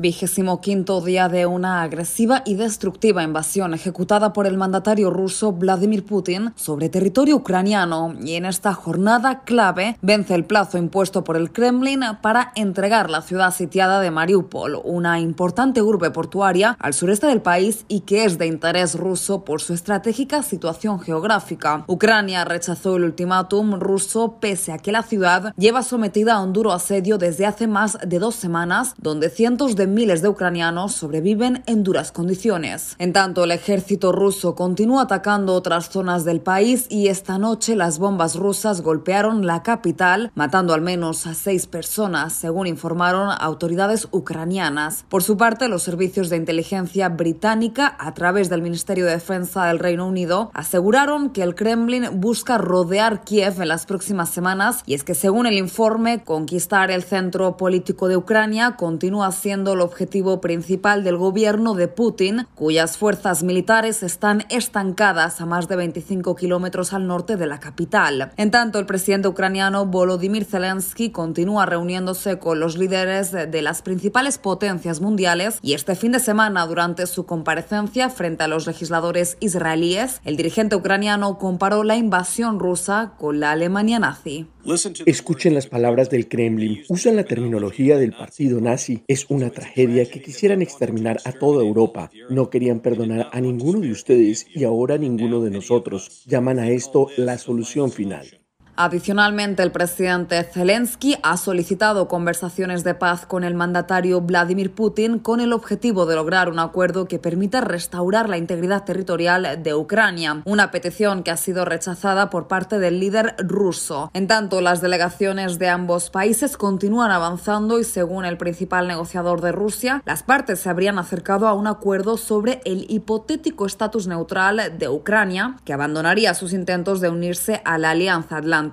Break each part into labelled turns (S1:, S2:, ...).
S1: Vigésimo quinto día de una agresiva y destructiva invasión ejecutada por el mandatario ruso Vladimir Putin sobre territorio ucraniano y en esta jornada clave vence el plazo impuesto por el Kremlin para entregar la ciudad sitiada de Mariupol, una importante urbe portuaria al sureste del país y que es de interés ruso por su estratégica situación geográfica. Ucrania rechazó el ultimátum ruso pese a que la ciudad lleva sometida a un duro asedio desde hace más de dos semanas, donde cientos de miles de ucranianos sobreviven en duras condiciones. En tanto, el ejército ruso continúa atacando otras zonas del país y esta noche las bombas rusas golpearon la capital, matando al menos a seis personas, según informaron autoridades ucranianas. Por su parte, los servicios de inteligencia británica, a través del Ministerio de Defensa del Reino Unido, aseguraron que el Kremlin busca rodear Kiev en las próximas semanas y es que, según el informe, conquistar el centro político de Ucrania continúa siendo el objetivo principal del gobierno de Putin, cuyas fuerzas militares están estancadas a más de 25 kilómetros al norte de la capital. En tanto, el presidente ucraniano Volodymyr Zelensky continúa reuniéndose con los líderes de las principales potencias mundiales y este fin de semana, durante su comparecencia frente a los legisladores israelíes, el dirigente ucraniano comparó la invasión rusa con la Alemania nazi.
S2: Escuchen las palabras del Kremlin. Usan la terminología del partido nazi. Es una tragedia que quisieran exterminar a toda Europa. No querían perdonar a ninguno de ustedes y ahora ninguno de nosotros. Llaman a esto la solución final.
S1: Adicionalmente, el presidente Zelensky ha solicitado conversaciones de paz con el mandatario Vladimir Putin con el objetivo de lograr un acuerdo que permita restaurar la integridad territorial de Ucrania, una petición que ha sido rechazada por parte del líder ruso. En tanto, las delegaciones de ambos países continúan avanzando y según el principal negociador de Rusia, las partes se habrían acercado a un acuerdo sobre el hipotético estatus neutral de Ucrania, que abandonaría sus intentos de unirse a la Alianza Atlántica.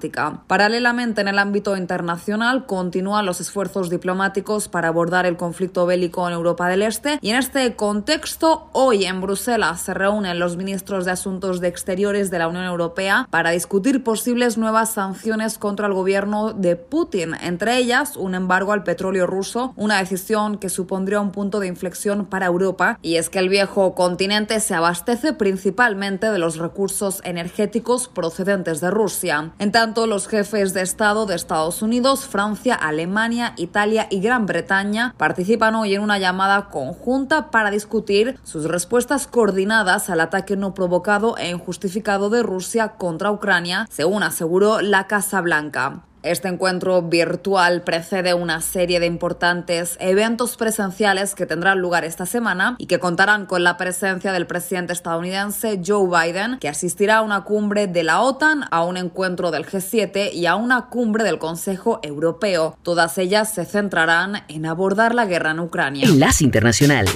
S1: Paralelamente, en el ámbito internacional, continúan los esfuerzos diplomáticos para abordar el conflicto bélico en Europa del Este y en este contexto, hoy en Bruselas se reúnen los ministros de Asuntos de Exteriores de la Unión Europea para discutir posibles nuevas sanciones contra el gobierno de Putin, entre ellas un embargo al petróleo ruso, una decisión que supondría un punto de inflexión para Europa y es que el viejo continente se abastece principalmente de los recursos energéticos procedentes de Rusia. Los jefes de Estado de Estados Unidos, Francia, Alemania, Italia y Gran Bretaña participan hoy en una llamada conjunta para discutir sus respuestas coordinadas al ataque no provocado e injustificado de Rusia contra Ucrania, según aseguró la Casa Blanca. Este encuentro virtual precede una serie de importantes eventos presenciales que tendrán lugar esta semana y que contarán con la presencia del presidente estadounidense Joe Biden, que asistirá a una cumbre de la OTAN, a un encuentro del G7 y a una cumbre del Consejo Europeo. Todas ellas se centrarán en abordar la guerra en Ucrania.
S3: Enlace Internacional.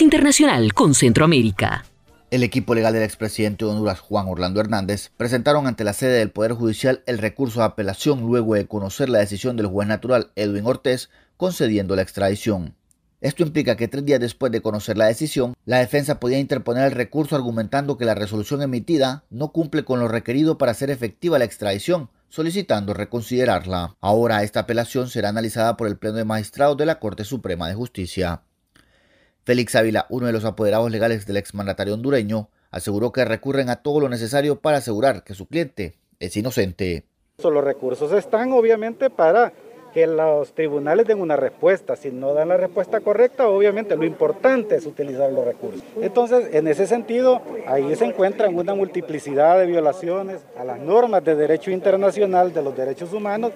S3: Internacional con Centroamérica.
S4: El equipo legal del expresidente de Honduras, Juan Orlando Hernández, presentaron ante la sede del Poder Judicial el recurso de apelación luego de conocer la decisión del juez natural Edwin Ortiz concediendo la extradición. Esto implica que tres días después de conocer la decisión, la defensa podía interponer el recurso argumentando que la resolución emitida no cumple con lo requerido para hacer efectiva la extradición, solicitando reconsiderarla. Ahora esta apelación será analizada por el Pleno de Magistrados de la Corte Suprema de Justicia. Félix Ávila, uno de los apoderados legales del exmandatario hondureño, aseguró que recurren a todo lo necesario para asegurar que su cliente es inocente.
S5: Los recursos están obviamente para que los tribunales den una respuesta. Si no dan la respuesta correcta, obviamente lo importante es utilizar los recursos. Entonces, en ese sentido, ahí se encuentran una multiplicidad de violaciones a las normas de derecho internacional de los derechos humanos.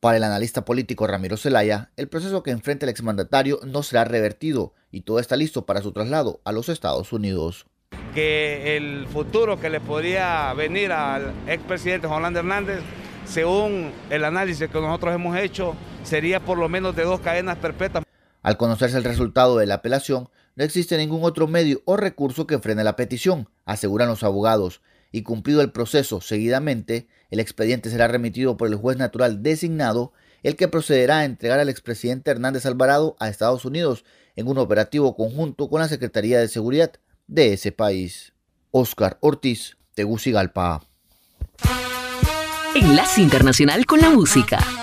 S4: Para el analista político Ramiro Zelaya, el proceso que enfrenta el exmandatario no será revertido y todo está listo para su traslado a los Estados Unidos.
S6: Que el futuro que le podría venir al expresidente Juan Orlando Hernández, según el análisis que nosotros hemos hecho, sería por lo menos de dos cadenas perpetuas.
S4: Al conocerse el resultado de la apelación, no existe ningún otro medio o recurso que frene la petición, aseguran los abogados, y cumplido el proceso seguidamente, el expediente será remitido por el juez natural designado, el que procederá a entregar al expresidente Hernández Alvarado a Estados Unidos en un operativo conjunto con la Secretaría de Seguridad de ese país. Oscar Ortiz, Tegucigalpa.
S3: Enlace Internacional con la Música.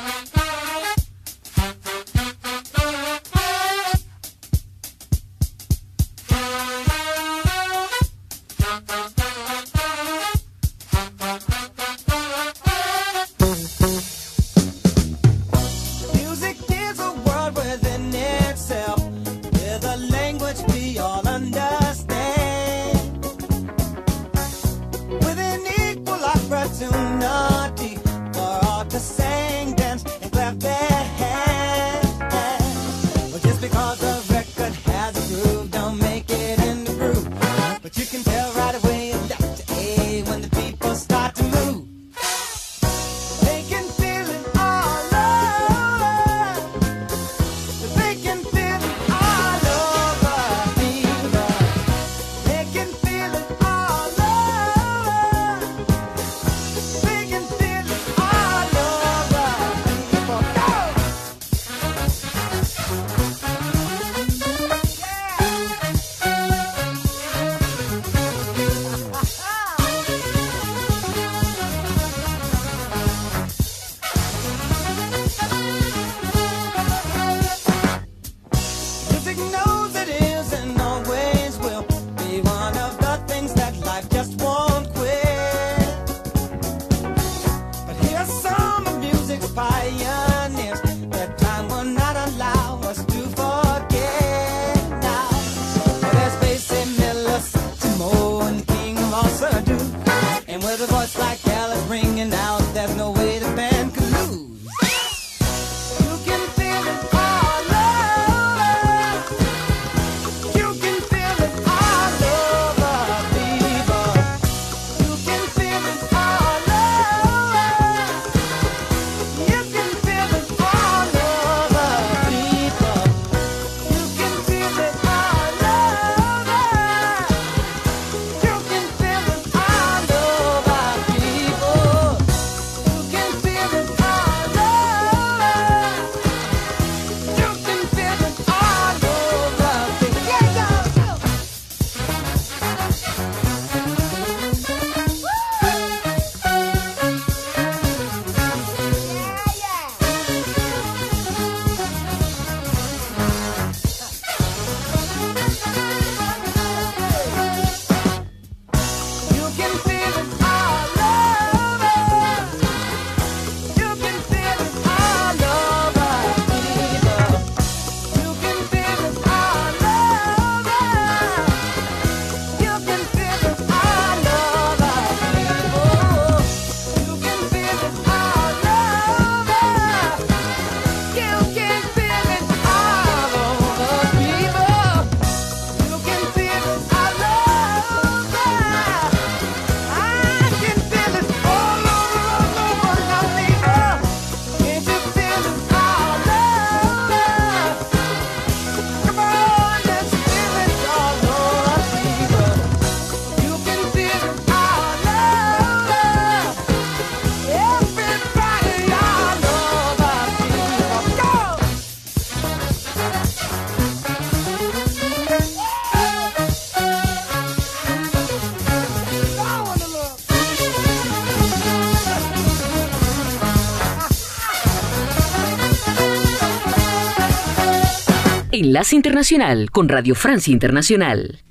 S3: Enlace Internacional con Radio Francia Internacional.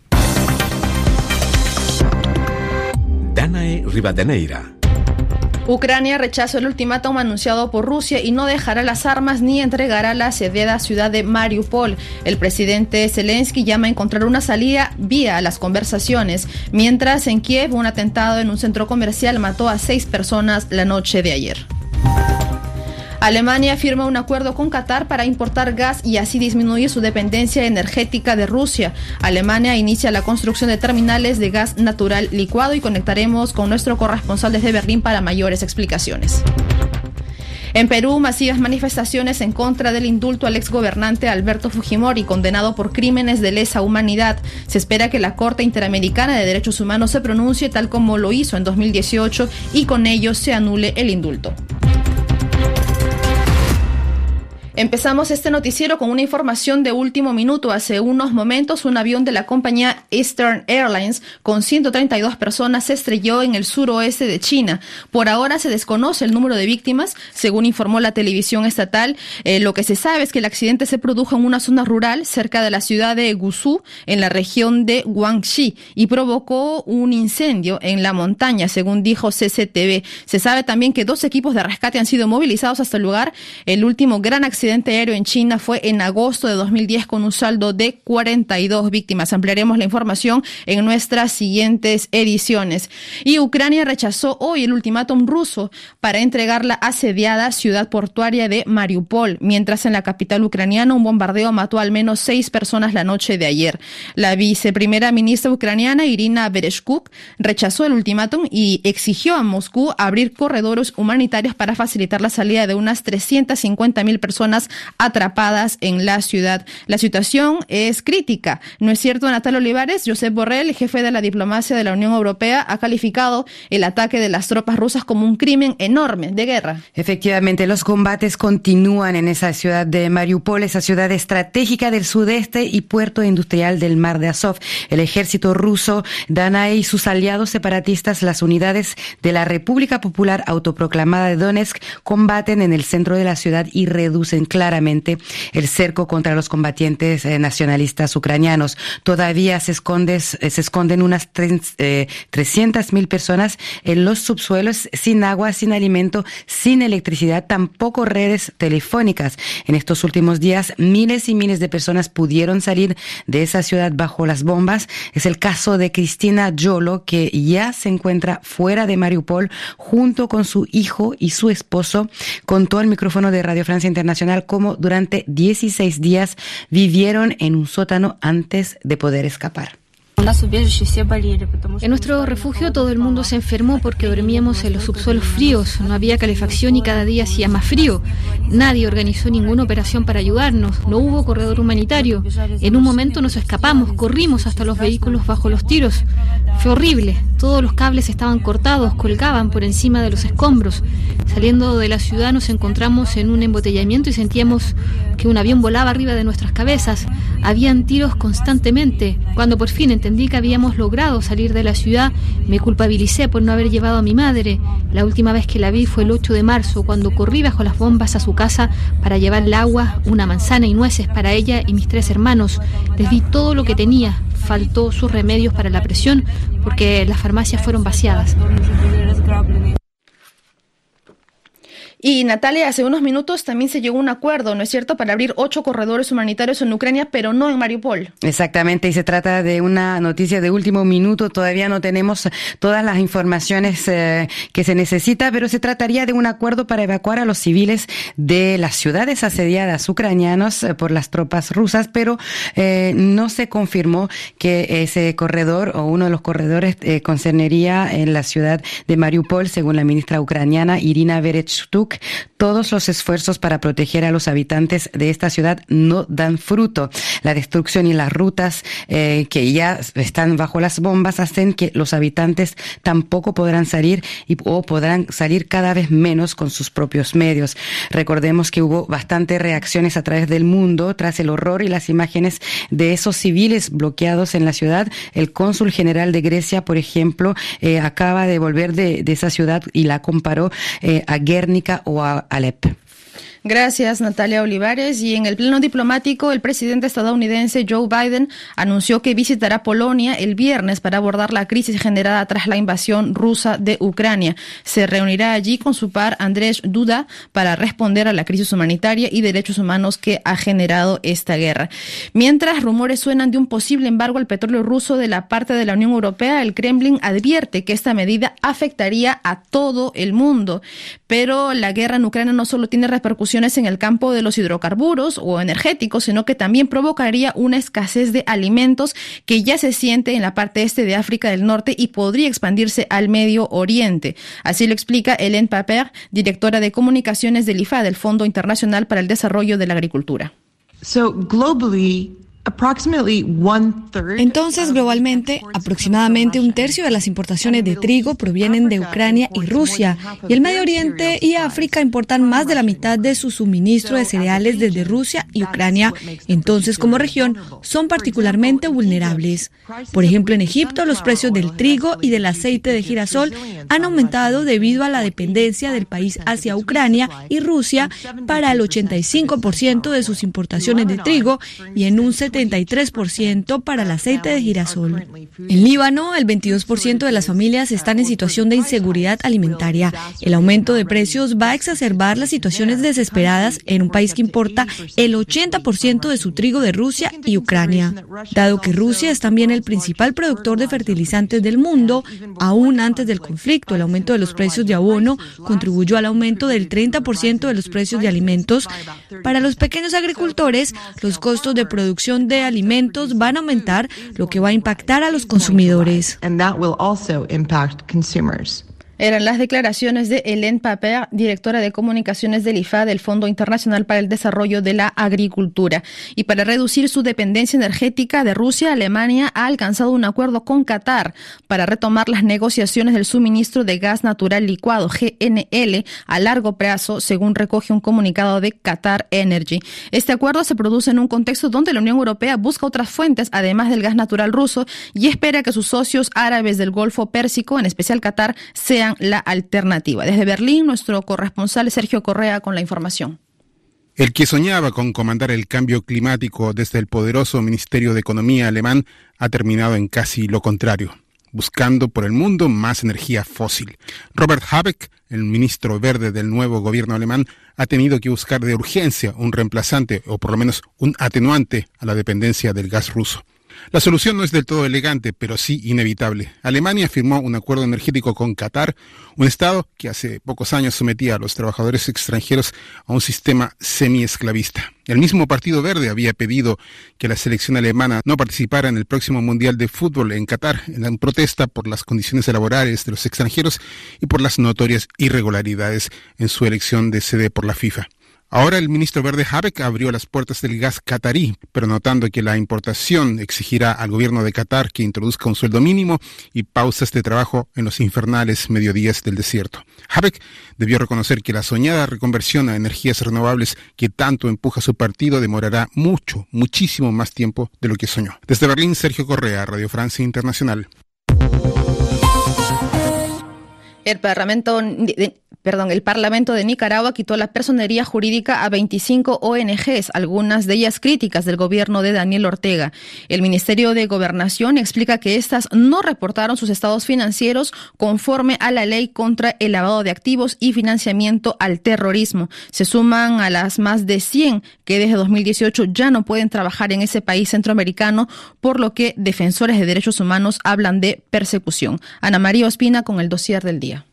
S7: Danae Rivadeneira.
S8: Ucrania rechazó el ultimátum anunciado por Rusia y no dejará las armas ni entregará la asediada ciudad de Mariupol. El presidente Zelensky llama a encontrar una salida vía las conversaciones, mientras en Kiev un atentado en un centro comercial mató a seis personas la noche de ayer. Alemania firma un acuerdo con Qatar para importar gas y así disminuir su dependencia energética de Rusia. Alemania inicia la construcción de terminales de gas natural licuado y conectaremos con nuestro corresponsal desde Berlín para mayores explicaciones. En Perú, masivas manifestaciones en contra del indulto al exgobernante Alberto Fujimori, condenado por crímenes de lesa humanidad. Se espera que la Corte Interamericana de Derechos Humanos se pronuncie tal como lo hizo en 2018 y con ello se anule el indulto. Empezamos este noticiero con una información de último minuto. Hace unos momentos, un avión de la compañía Eastern Airlines con 132 personas se estrelló en el suroeste de China. Por ahora se desconoce el número de víctimas, según informó la televisión estatal. Eh, lo que se sabe es que el accidente se produjo en una zona rural cerca de la ciudad de Gusu, en la región de Guangxi, y provocó un incendio en la montaña, según dijo CCTV. Se sabe también que dos equipos de rescate han sido movilizados hasta el lugar. El último gran accidente accidente aéreo en China fue en agosto de 2010 con un saldo de 42 víctimas. Ampliaremos la información en nuestras siguientes ediciones. Y Ucrania rechazó hoy el ultimátum ruso para entregar la asediada ciudad portuaria de Mariupol, mientras en la capital ucraniana un bombardeo mató al menos seis personas la noche de ayer. La viceprimera ministra ucraniana Irina Bereshkuk rechazó el ultimátum y exigió a Moscú abrir corredores humanitarios para facilitar la salida de unas 350 mil personas atrapadas en la ciudad. La situación es crítica. ¿No es cierto, Natal Olivares? Josep Borrell, jefe de la diplomacia de la Unión Europea, ha calificado el ataque de las tropas rusas como un crimen enorme de guerra.
S9: Efectivamente, los combates continúan en esa ciudad de Mariupol, esa ciudad estratégica del sudeste y puerto industrial del mar de Azov. El ejército ruso, Danae y sus aliados separatistas, las unidades de la República Popular Autoproclamada de Donetsk, combaten en el centro de la ciudad y reducen claramente el cerco contra los combatientes eh, nacionalistas ucranianos. Todavía se, eh, esconden unas 300 eh, mil personas en los subsuelos sin agua, sin alimento, sin electricidad, tampoco redes telefónicas. En estos últimos días, miles y miles de personas pudieron salir de esa ciudad bajo las bombas. Es el caso de Cristina Yolo, que ya se encuentra fuera de Mariupol junto con su hijo y su esposo. Contó al micrófono de Radio Francia Internacional como durante 16 días vivieron en un sótano antes de poder escapar.
S10: En nuestro refugio todo el mundo se enfermó porque dormíamos en los subsuelos fríos, no había calefacción y cada día hacía más frío. Nadie organizó ninguna operación para ayudarnos, no hubo corredor humanitario. En un momento nos escapamos, corrimos hasta los vehículos bajo los tiros. Fue horrible, todos los cables estaban cortados, colgaban por encima de los escombros. Saliendo de la ciudad nos encontramos en un embotellamiento y sentíamos que un avión volaba arriba de nuestras cabezas. Habían tiros constantemente. Cuando por fin entendí que habíamos logrado salir de la ciudad, me culpabilicé por no haber llevado a mi madre. La última vez que la vi fue el 8 de marzo, cuando corrí bajo las bombas a su casa para llevar el agua, una manzana y nueces para ella y mis tres hermanos. Les di todo lo que tenía, faltó sus remedios para la presión porque las farmacias fueron vaciadas.
S8: Y Natalia, hace unos minutos también se llegó a un acuerdo, ¿no es cierto?, para abrir ocho corredores humanitarios en Ucrania, pero no en Mariupol.
S9: Exactamente, y se trata de una noticia de último minuto. Todavía no tenemos todas las informaciones eh, que se necesita, pero se trataría de un acuerdo para evacuar a los civiles de las ciudades asediadas ucranianos eh, por las tropas rusas, pero eh, no se confirmó que ese corredor o uno de los corredores concernería en la ciudad de Mariupol, según la ministra ucraniana Irina Todos los esfuerzos para proteger a los habitantes de esta ciudad no dan fruto. La destrucción y las rutas eh, que ya están bajo las bombas hacen que los habitantes tampoco podrán salir o podrán salir cada vez menos con sus propios medios. Recordemos que hubo bastantes reacciones a través del mundo tras el horror y las imágenes de esos civiles bloqueados en la ciudad. El cónsul general de Grecia, por ejemplo, eh, acaba de volver de, esa ciudad y la comparó eh, a Guernica o a Alep.
S8: Gracias, Natalia Olivares. Y en el plano diplomático, el presidente estadounidense Joe Biden anunció que visitará Polonia el viernes para abordar la crisis generada tras la invasión rusa de Ucrania. Se reunirá allí con su par Andrés Duda para responder a la crisis humanitaria y derechos humanos que ha generado esta guerra. Mientras rumores suenan de un posible embargo al petróleo ruso de la parte de la Unión Europea, el Kremlin advierte que esta medida afectaría a todo el mundo. Pero la guerra en Ucrania no solo tiene repercusiones en el campo de los hidrocarburos o energéticos, sino que también provocaría una escasez de alimentos que ya se siente en la parte este de África del Norte y podría expandirse al Medio Oriente. Así lo explica Hélène Paper, directora de comunicaciones del IFA, del Fondo Internacional para el Desarrollo de la Agricultura.
S11: So globally,
S12: entonces, globalmente, aproximadamente un tercio de las importaciones de trigo provienen de Ucrania y Rusia, y el Medio Oriente y África importan más de la mitad de su suministro de cereales desde Rusia y Ucrania. Entonces, como región, son particularmente vulnerables. Por ejemplo, en Egipto, los precios del trigo y del aceite de girasol han aumentado debido a la dependencia del país hacia Ucrania y Rusia para el 85% de sus importaciones de trigo y en un 70 33% para el aceite de girasol. En Líbano, el 22% de las familias están en situación de inseguridad alimentaria. El aumento de precios va a exacerbar las situaciones desesperadas en un país que importa el 80% de su trigo de Rusia y Ucrania. Dado que Rusia es también el principal productor de fertilizantes del mundo, aún antes del conflicto, el aumento de los precios de abono contribuyó al aumento del 30% de los precios de alimentos. Para los pequeños agricultores, los costos de producción de alimentos van a aumentar, lo que va a impactar a los consumidores.
S8: Eran las declaraciones de Hélène Paper, directora de comunicaciones del IFA del Fondo Internacional para el Desarrollo de la Agricultura. Y para reducir su dependencia energética de Rusia, Alemania ha alcanzado un acuerdo con Qatar para retomar las negociaciones del suministro de gas natural licuado GNL a largo plazo, según recoge un comunicado de Qatar Energy. Este acuerdo se produce en un contexto donde la Unión Europea busca otras fuentes además del gas natural ruso y espera que sus socios árabes del Golfo Pérsico, en especial Qatar, sean la alternativa. Desde Berlín, nuestro corresponsal Sergio Correa con la información.
S13: El que soñaba con comandar el cambio climático desde el poderoso Ministerio de Economía alemán ha terminado en casi lo contrario, buscando por el mundo más energía fósil. Robert Habeck, el ministro verde del nuevo gobierno alemán, ha tenido que buscar de urgencia un reemplazante o por lo menos un atenuante a la dependencia del gas ruso. La solución no es del todo elegante, pero sí inevitable. Alemania firmó un acuerdo energético con Qatar, un Estado que hace pocos años sometía a los trabajadores extranjeros a un sistema semi-esclavista. El mismo Partido Verde había pedido que la selección alemana no participara en el próximo Mundial de Fútbol en Qatar, en protesta por las condiciones laborales de los extranjeros y por las notorias irregularidades en su elección de sede por la FIFA. Ahora el ministro verde Habeck abrió las puertas del gas catarí, pero notando que la importación exigirá al gobierno de Qatar que introduzca un sueldo mínimo y pausas de trabajo en los infernales mediodías del desierto. Habeck debió reconocer que la soñada reconversión a energías renovables que tanto empuja su partido demorará mucho, muchísimo más tiempo de lo que soñó. Desde Berlín, Sergio Correa, Radio Francia Internacional.
S8: El Parlamento perdón, el Parlamento de Nicaragua quitó la personería jurídica a 25 ONGs, algunas de ellas críticas del gobierno de Daniel Ortega. El Ministerio de Gobernación explica que estas no reportaron sus estados financieros conforme a la ley contra el lavado de activos y financiamiento al terrorismo. Se suman a las más de 100 que desde 2018 ya no pueden trabajar en ese país centroamericano, por lo que defensores de derechos humanos hablan de persecución. Ana María Ospina con el dossier del día.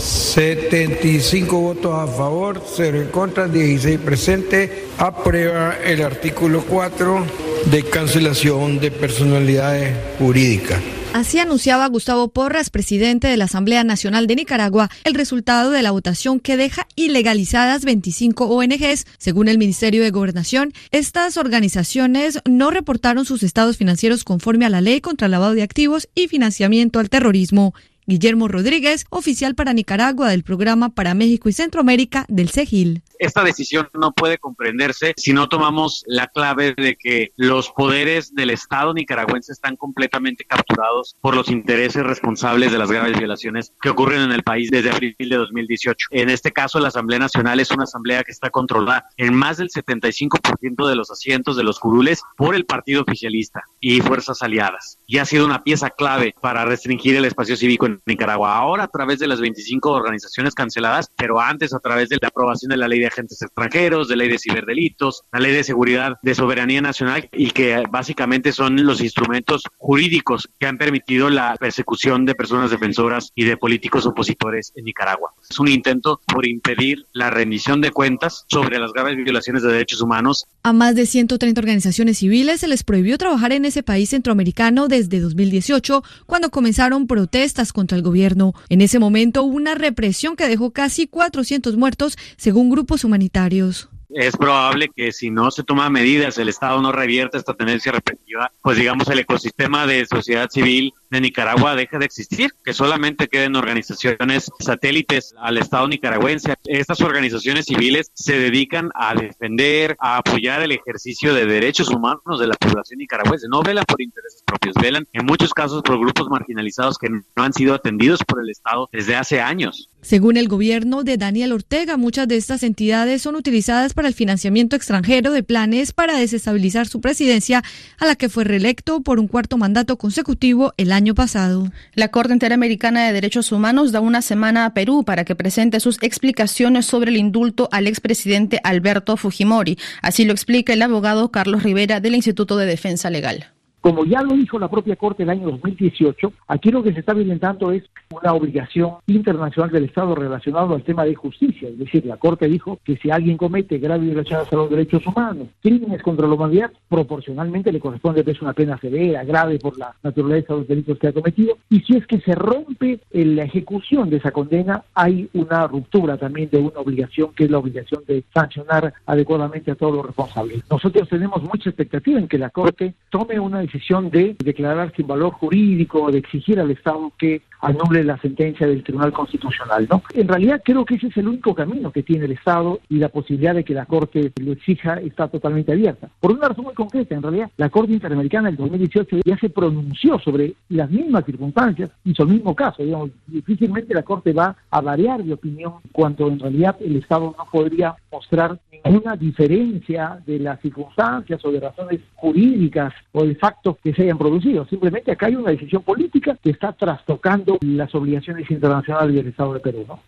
S14: 75 votos a favor, 0 en contra, 16 presentes. Aprueba el artículo 4 de cancelación de personalidades jurídicas.
S12: Así anunciaba Gustavo Porras, presidente de la Asamblea Nacional de Nicaragua, el resultado de la votación que deja ilegalizadas 25 ONGs. Según el Ministerio de Gobernación, estas organizaciones no reportaron sus estados financieros conforme a la ley contra el lavado de activos y financiamiento al terrorismo. Guillermo Rodríguez, oficial para Nicaragua del programa para México y Centroamérica del CEGIL.
S15: Esta decisión no puede comprenderse si no tomamos la clave de que los poderes del Estado nicaragüense están completamente capturados por los intereses responsables de las graves violaciones que ocurren en el país desde abril de 2018. En este caso, la Asamblea Nacional es una asamblea que está controlada en más del 75% de los asientos de los curules por el partido oficialista y fuerzas aliadas. Y ha sido una pieza clave para restringir el espacio cívico en Nicaragua. Ahora a través de las 25 organizaciones canceladas, pero antes a través de la aprobación de la ley de agentes extranjeros, de ley de ciberdelitos, la ley de seguridad de soberanía nacional y que básicamente son los instrumentos jurídicos que han permitido la persecución de personas defensoras y de políticos opositores en Nicaragua. Es un intento por impedir la rendición de cuentas sobre las graves violaciones de derechos humanos.
S12: A más de 130 organizaciones civiles se les prohibió trabajar en ese país centroamericano desde 2018, cuando comenzaron protestas contra el gobierno. En ese momento una represión que dejó casi 400 muertos, según grupos humanitarios
S15: es probable que si no se toman medidas, el Estado no revierte esta tendencia represiva, pues digamos el ecosistema de sociedad civil de Nicaragua deje de existir, que solamente queden organizaciones satélites al Estado nicaragüense. Estas organizaciones civiles se dedican a defender, a apoyar el ejercicio de derechos humanos de la población nicaragüense. No velan por intereses propios, velan en muchos casos por grupos marginalizados que no han sido atendidos por el Estado desde hace años.
S12: Según el gobierno de Daniel Ortega, muchas de estas entidades son utilizadas para el financiamiento extranjero de planes para desestabilizar su presidencia, a la que fue reelecto por un cuarto mandato consecutivo el año pasado.
S8: La Corte Interamericana de Derechos Humanos da una semana a Perú para que presente sus explicaciones sobre el indulto al expresidente Alberto Fujimori. Así lo explica el abogado Carlos Rivera del Instituto de Defensa Legal.
S16: Como ya lo dijo la propia Corte el año 2018, aquí lo que se está violentando es una obligación internacional del Estado relacionado al tema de justicia. Es decir, la Corte dijo que si alguien comete graves violaciones a los derechos humanos, crímenes contra la humanidad, proporcionalmente le corresponde que es una pena severa, grave por la naturaleza de los delitos que ha cometido. Y si es que se rompe la ejecución de esa condena, hay una ruptura también de una obligación que es la obligación de sancionar adecuadamente a todos los responsables. Nosotros tenemos mucha expectativa en que la Corte tome una decisión de declarar sin valor jurídico, de exigir al Estado que anule la sentencia del Tribunal Constitucional, ¿no? En realidad creo que ese es el único camino que tiene el Estado y la posibilidad de que la Corte lo exija está totalmente abierta. Por una razón muy concreta, en realidad, la Corte Interamericana del 2018 ya se pronunció sobre las mismas circunstancias y sobre el mismo caso, digamos, difícilmente la Corte va a variar de opinión cuando en realidad el Estado no podría mostrar ninguna diferencia de las circunstancias o de razones jurídicas o de factos que se hayan producido. Simplemente acá hay una decisión política que está trastocando las obligaciones internacionales del Estado de Perú, ¿no?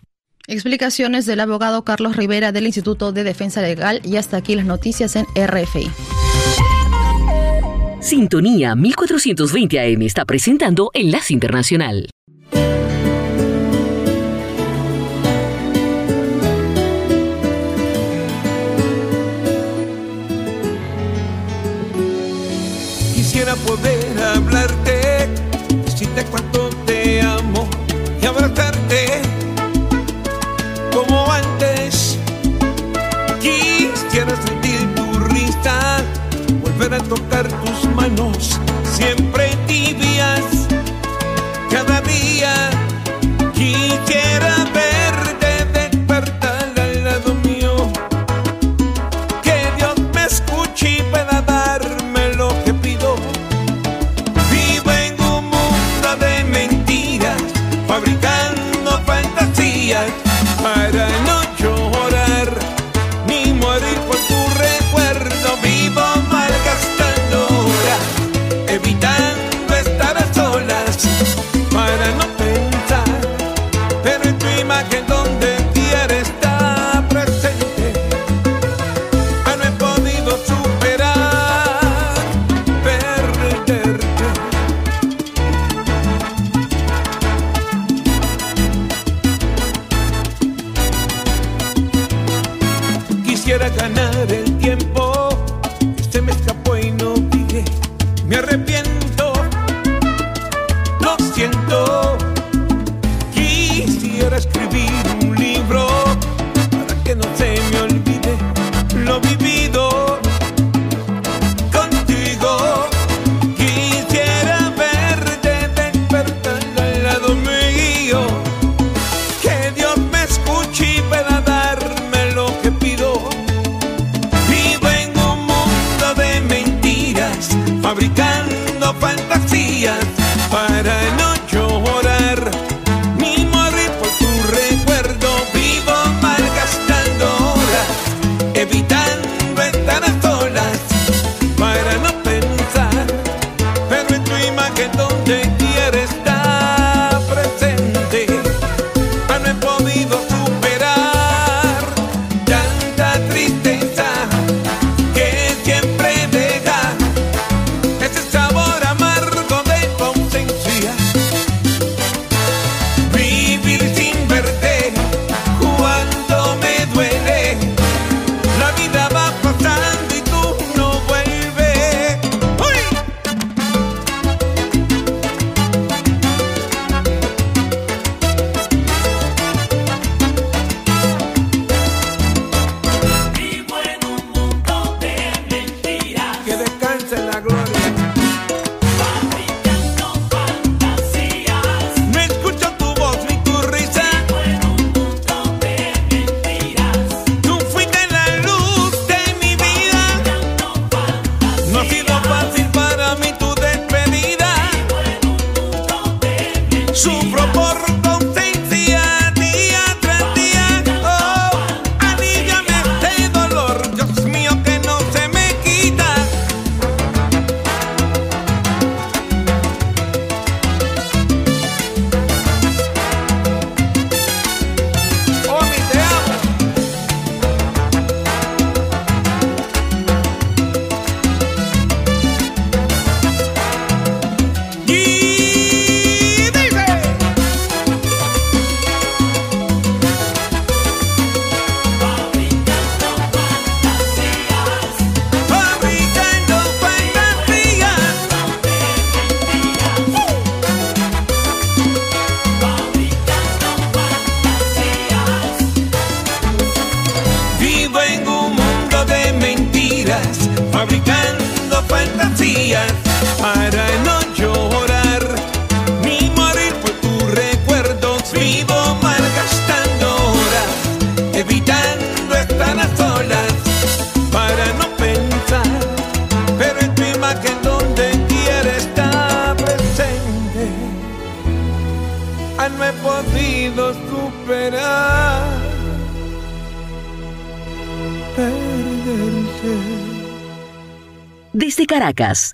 S8: Explicaciones del abogado Carlos Rivera del Instituto de Defensa Legal y hasta aquí las noticias en RFI.
S3: Sintonía 1420 AM está presentando Enlace Internacional.
S17: Quisiera poder fantasías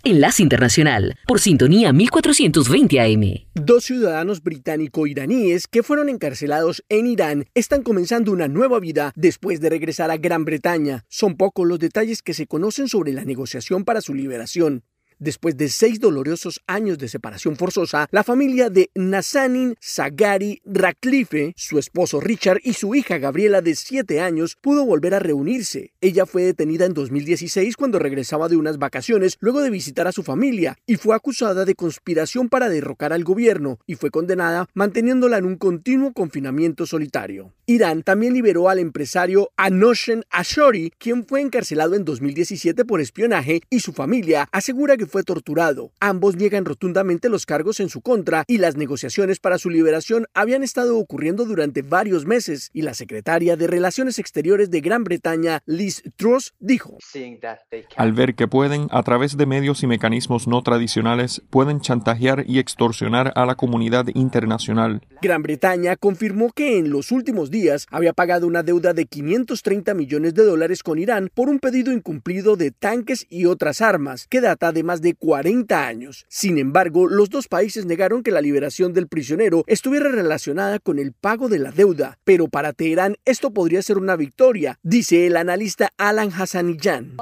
S3: Enlace Internacional, por sintonía 1420 AM.
S2: Dos ciudadanos británico-iraníes que fueron encarcelados en Irán están comenzando una nueva vida después de regresar a Gran Bretaña. Son pocos los detalles que se conocen sobre la negociación para su liberación. Después de seis dolorosos años de separación forzosa, la familia de Nazanin Sagari Radcliffe, su esposo Richard y su hija Gabriela de siete años pudo volver a reunirse. Ella fue detenida en 2016 cuando regresaba de unas vacaciones luego de visitar a su familia y fue acusada de conspiración para derrocar al gobierno y fue condenada manteniéndola en un continuo confinamiento solitario. Irán también liberó al empresario Anoshen Ashori, quien fue encarcelado en 2017 por espionaje y su familia asegura que fue torturado. Ambos niegan rotundamente los cargos en su contra y las negociaciones para su liberación habían estado ocurriendo durante varios meses y la secretaria de Relaciones Exteriores de Gran Bretaña, Liz Truss, dijo.
S18: Al ver que pueden, a través de medios y mecanismos no tradicionales, pueden chantajear y extorsionar a la comunidad internacional.
S2: Gran Bretaña confirmó que en los últimos días había pagado una deuda de 530 millones de dólares con Irán por un pedido incumplido de tanques y otras armas que data de más de 40 años. Sin embargo, los dos países negaron que la liberación del prisionero estuviera relacionada con el pago de la deuda, pero para Teherán esto podría ser una victoria, dice el analista Alan Hassanijan.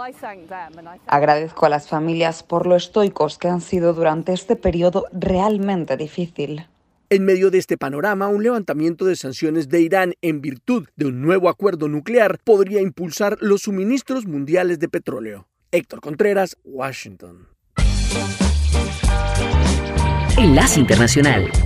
S1: Agradezco a las familias por lo estoicos que han sido durante este periodo realmente difícil.
S2: En medio de este panorama, un levantamiento de sanciones de Irán en virtud de un nuevo acuerdo nuclear podría impulsar los suministros mundiales de petróleo. Héctor Contreras, Washington.
S3: Enlace Internacional.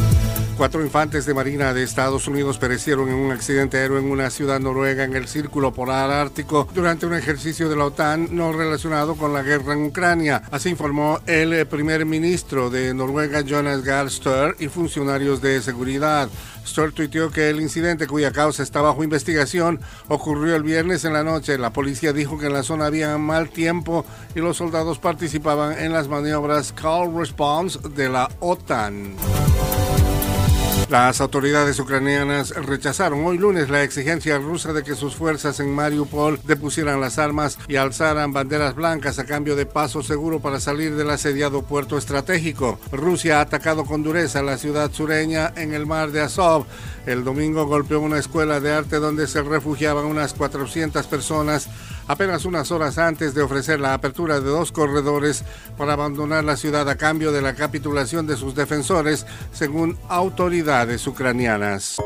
S19: Cuatro infantes de Marina de Estados Unidos perecieron en un accidente aéreo en una ciudad noruega en el Círculo Polar Ártico durante un ejercicio de la OTAN no relacionado con la guerra en Ucrania. Así informó el primer ministro de Noruega, Jonas Gahr y funcionarios de seguridad. Støre tuiteó que el incidente, cuya causa está bajo investigación, ocurrió el viernes en la noche. La policía dijo que en la zona había mal tiempo y los soldados participaban en las maniobras Call Response de la OTAN. Las autoridades ucranianas rechazaron hoy lunes la exigencia rusa de que sus fuerzas en Mariupol depusieran las armas y alzaran banderas blancas a cambio de paso seguro para salir del asediado puerto estratégico. Rusia ha atacado con dureza la ciudad sureña en el mar de Azov. El domingo golpeó una escuela de arte donde se refugiaban unas 400 personas apenas unas horas antes de ofrecer la apertura de dos corredores para abandonar la ciudad a cambio de la capitulación de sus defensores, según autoridades ucranianas.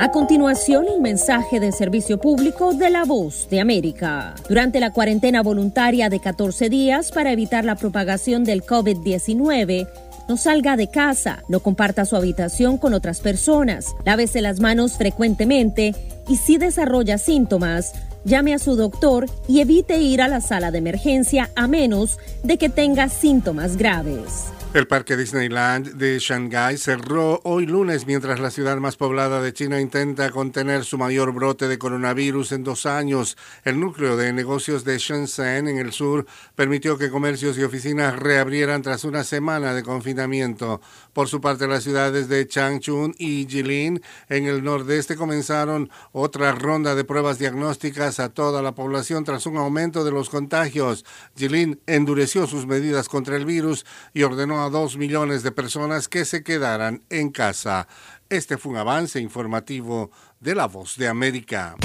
S20: A continuación, el mensaje de servicio público de la voz de América. Durante la cuarentena voluntaria de 14 días para evitar la propagación del COVID-19, no salga de casa, no comparta su habitación con otras personas, lávese las manos frecuentemente y si desarrolla síntomas, llame a su doctor y evite ir a la sala de emergencia a menos de que tenga síntomas graves.
S19: El parque Disneyland de Shanghái cerró hoy lunes mientras la ciudad más poblada de China intenta contener su mayor brote de coronavirus en dos años. El núcleo de negocios de Shenzhen en el sur permitió que comercios y oficinas reabrieran tras una semana de confinamiento. Por su parte, las ciudades de Changchun y Jilin en el nordeste comenzaron otra ronda de pruebas diagnósticas a toda la población tras un aumento de los contagios. Jilin endureció sus medidas contra el virus y ordenó a dos millones de personas que se quedaran en casa. Este fue un avance informativo de La Voz de América.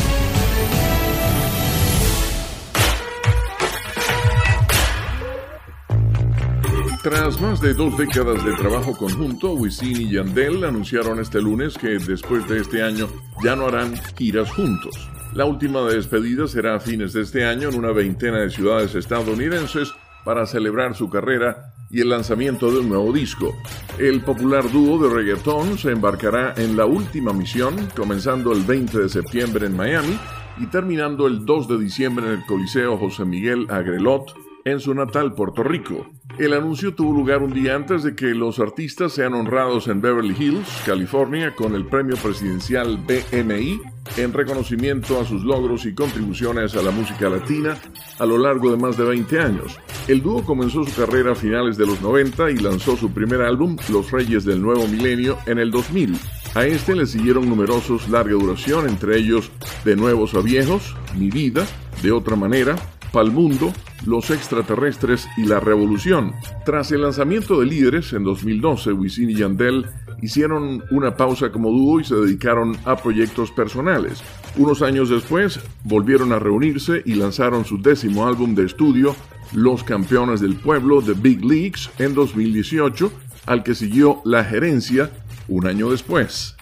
S21: Tras más de dos décadas de trabajo conjunto, Wisin y Yandel anunciaron este lunes que después de este año ya no harán giras juntos. La última despedida será a fines de este año en una veintena de ciudades estadounidenses para celebrar su carrera y el lanzamiento de un nuevo disco. El popular dúo de reggaetón se embarcará en la última misión, comenzando el 20 de septiembre en Miami y terminando el 2 de diciembre en el Coliseo José Miguel Agrelot, en su natal Puerto Rico. El anuncio tuvo lugar un día antes de que los artistas sean honrados en Beverly Hills, California, con el premio presidencial BMI en reconocimiento a sus logros y contribuciones a la música latina a lo largo de más de 20 años. El dúo comenzó su carrera a finales de los 90 y lanzó su primer álbum, Los Reyes del Nuevo Milenio, en el 2000. A este le siguieron numerosos larga duración, entre ellos De Nuevos a Viejos, Mi Vida, De Otra Manera, Palmundo, Los Extraterrestres y La Revolución. Tras el lanzamiento de Líderes en 2012, Wisin y Yandel hicieron una pausa como dúo y se dedicaron a proyectos personales. Unos años después, volvieron a reunirse y lanzaron su décimo álbum de estudio, Los Campeones del Pueblo, The Big Leagues, en 2018, al que siguió La Gerencia un año después.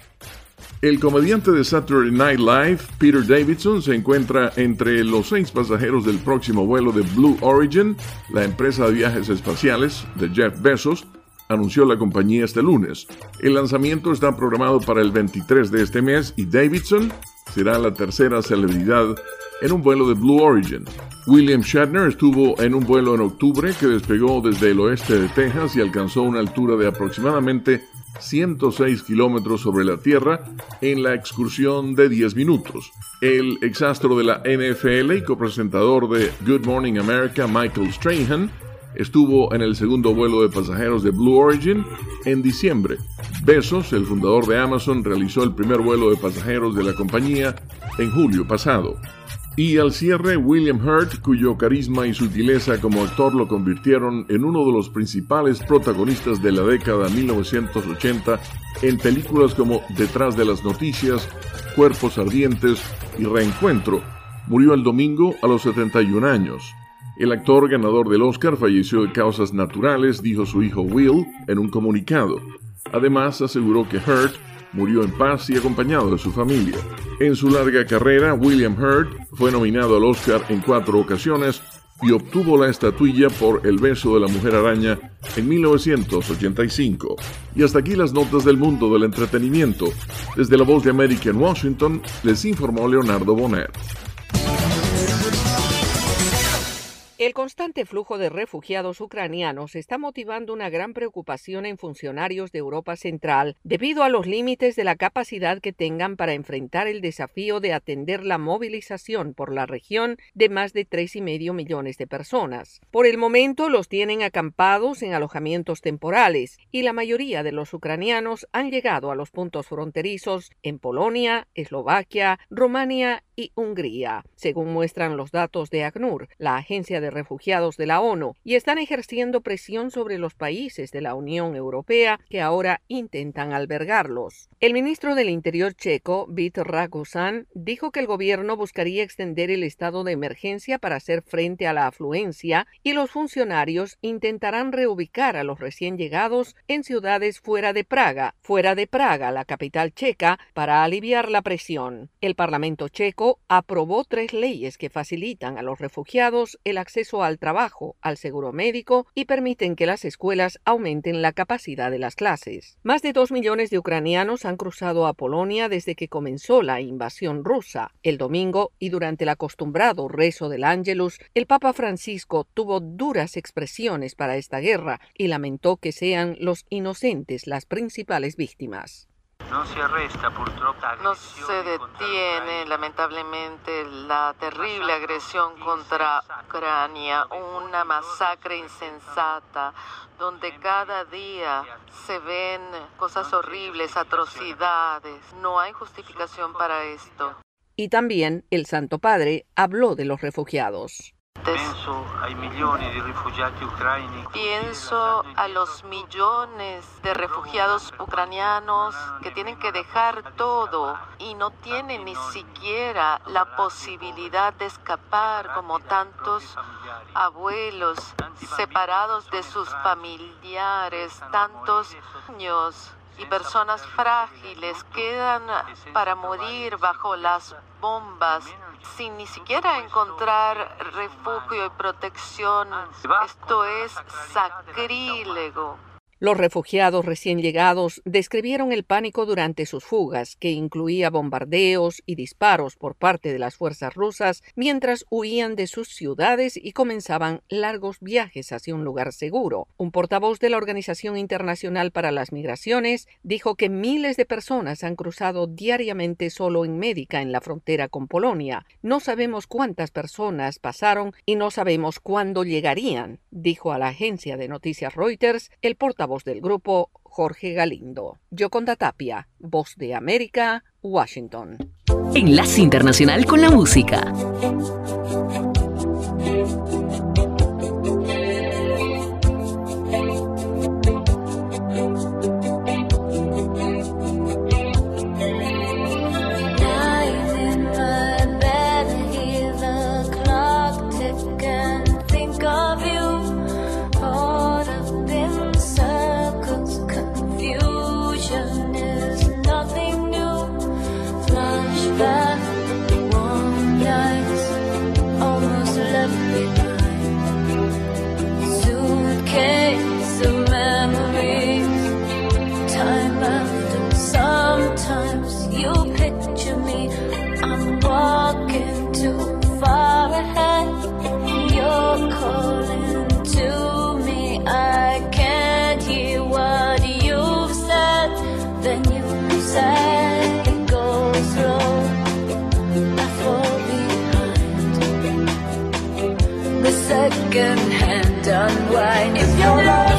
S21: El comediante de Saturday Night Live, Peter Davidson, se encuentra entre los seis pasajeros del próximo vuelo de Blue Origin, la empresa de viajes espaciales de Jeff Bezos, anunció la compañía este lunes. El lanzamiento está programado para el 23 de este mes y Davidson será la tercera celebridad en un vuelo de Blue Origin. William Shatner estuvo en un vuelo en octubre que despegó desde el oeste de Texas y alcanzó una altura de aproximadamente 106 kilómetros sobre la Tierra en la excursión de 10 minutos. El exastro de la NFL y copresentador de Good Morning America, Michael Strahan, estuvo en el segundo vuelo de pasajeros de Blue Origin en diciembre. Bezos, el fundador de Amazon, realizó el primer vuelo de pasajeros de la compañía en julio pasado. Y al cierre, William Hurt, cuyo carisma y sutileza como actor lo convirtieron en uno de los principales protagonistas de la década 1980 en películas como Detrás de las Noticias, Cuerpos Ardientes y Reencuentro, murió el domingo a los 71 años. El actor ganador del Oscar falleció de causas naturales, dijo su hijo Will en un comunicado. Además, aseguró que Hurt
S22: murió en paz y acompañado de su familia. En su larga carrera, William Hurt fue nominado al Oscar en cuatro ocasiones y obtuvo la estatuilla por El beso de la mujer araña en 1985. Y hasta aquí las notas del mundo del entretenimiento. Desde la voz de América en Washington, les informó Leonardo Bonet.
S23: El constante flujo de refugiados ucranianos está motivando una gran preocupación en funcionarios de Europa Central debido a los límites de la capacidad que tengan para enfrentar el desafío de atender la movilización por la región de más de tres y medio millones de personas. Por el momento los tienen acampados en alojamientos temporales y la mayoría de los ucranianos han llegado a los puntos fronterizos en Polonia, Eslovaquia, Rumania y Hungría, según muestran los datos de ACNUR, la agencia de refugiados de la ONU y están ejerciendo presión sobre los países de la Unión Europea que ahora intentan albergarlos. El ministro del Interior checo, Vítor Ragusan, dijo que el gobierno buscaría extender el estado de emergencia para hacer frente a la afluencia y los funcionarios intentarán reubicar a los recién llegados en ciudades fuera de Praga, fuera de Praga, la capital checa, para aliviar la presión. El Parlamento checo aprobó tres leyes que facilitan a los refugiados el acceso al trabajo, al seguro médico y permiten que las escuelas aumenten la capacidad de las clases. Más de dos millones de ucranianos han cruzado a Polonia desde que comenzó la invasión rusa. El domingo y durante el acostumbrado rezo del Ángelus, el Papa Francisco tuvo duras expresiones para esta guerra y lamentó que sean los inocentes las principales víctimas.
S21: No se detiene lamentablemente la terrible agresión contra Ucrania, una masacre insensata donde cada día se ven cosas horribles, atrocidades. No hay justificación para esto.
S23: Y también el Santo Padre habló de los refugiados.
S21: Pienso a los millones de refugiados ucranianos que tienen que dejar todo y no tienen ni siquiera la posibilidad de escapar como tantos abuelos separados de sus familiares, tantos niños y personas frágiles quedan para morir bajo las bombas sin ni siquiera encontrar refugio y protección. Esto es sacrílego.
S23: Los refugiados recién llegados describieron el pánico durante sus fugas, que incluía bombardeos y disparos por parte de las fuerzas rusas mientras huían de sus ciudades y comenzaban largos viajes hacia un lugar seguro. Un portavoz de la Organización Internacional para las Migraciones dijo que miles de personas han cruzado diariamente solo en Médica en la frontera con Polonia. No sabemos cuántas personas pasaron y no sabemos cuándo llegarían, dijo a la agencia de noticias Reuters el portavoz del grupo Jorge Galindo. Yoconda Tapia, Voz de América, Washington.
S24: Enlace Internacional con la Música.
S25: Unwind. If you're lost,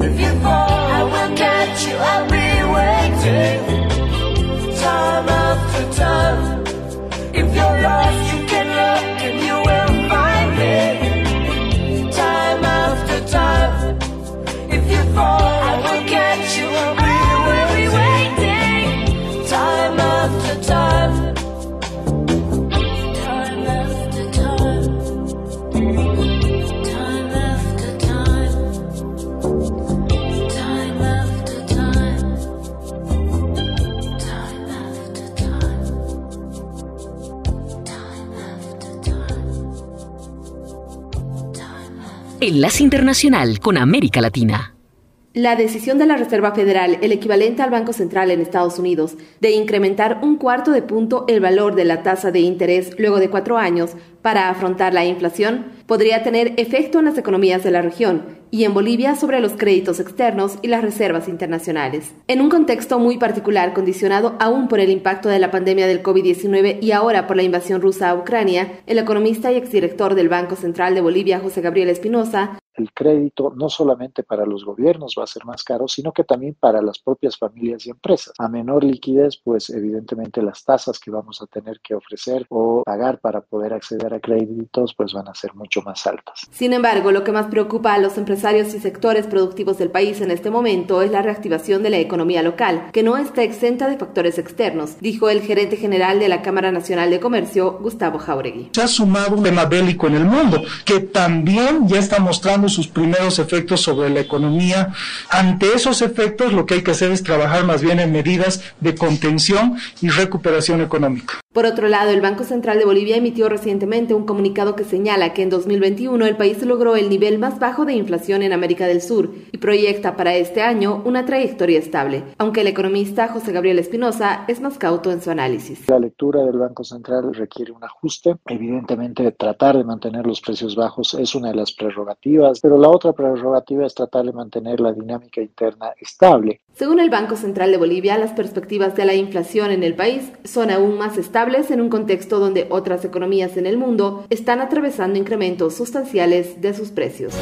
S25: If you
S3: Enlace Internacional con América Latina.
S26: La decisión de la Reserva Federal, el equivalente al Banco Central en Estados Unidos, de incrementar un cuarto de punto el valor de la tasa de interés luego de cuatro años para afrontar la inflación, podría tener efecto en las economías de la región y en Bolivia sobre los créditos externos y las reservas internacionales. En un contexto muy particular condicionado aún por el impacto de la pandemia del COVID-19 y ahora por la invasión rusa a Ucrania, el economista y exdirector del Banco Central de Bolivia, José Gabriel Espinosa,
S27: el crédito no solamente para los gobiernos va a ser más caro, sino que también para las propias familias y empresas. A menor liquidez, pues evidentemente las tasas que vamos a tener que ofrecer o pagar para poder acceder a créditos, pues van a ser mucho más altas.
S26: Sin embargo, lo que más preocupa a los empresarios y sectores productivos del país en este momento es la reactivación de la economía local, que no está exenta de factores externos, dijo el gerente general de la Cámara Nacional de Comercio, Gustavo Jauregui.
S28: Se ha sumado un tema bélico en el mundo, que también ya está mostrando sus primeros efectos sobre la economía. Ante esos efectos, lo que hay que hacer es trabajar más bien en medidas de contención y recuperación económica.
S26: Por otro lado, el Banco Central de Bolivia emitió recientemente un comunicado que señala que en 2021 el país logró el nivel más bajo de inflación en América del Sur y proyecta para este año una trayectoria estable, aunque el economista José Gabriel Espinosa es más cauto en su análisis.
S27: La lectura del Banco Central requiere un ajuste. Evidentemente, tratar de mantener los precios bajos es una de las prerrogativas, pero la otra prerrogativa es tratar de mantener la dinámica interna estable.
S26: Según el Banco Central de Bolivia, las perspectivas de la inflación en el país son aún más estables en un contexto donde otras economías en el mundo están atravesando incrementos sustanciales de sus precios.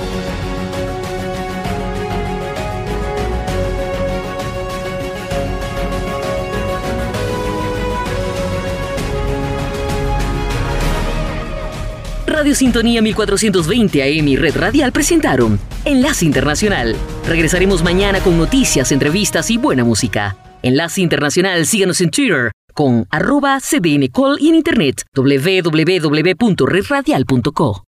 S3: Radio Sintonía 1420 AM y Red Radial presentaron Enlace Internacional. Regresaremos mañana con noticias, entrevistas y buena música. Enlace Internacional, síganos en Twitter con arroba cdncall y en internet www.redradial.co.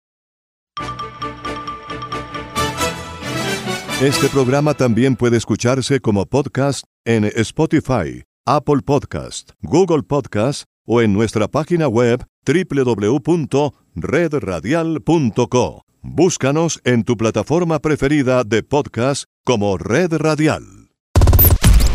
S29: Este programa también puede escucharse como podcast en Spotify, Apple Podcast, Google Podcast o en nuestra página web www.redradial.co. Búscanos en tu plataforma preferida de podcast como Red Radial.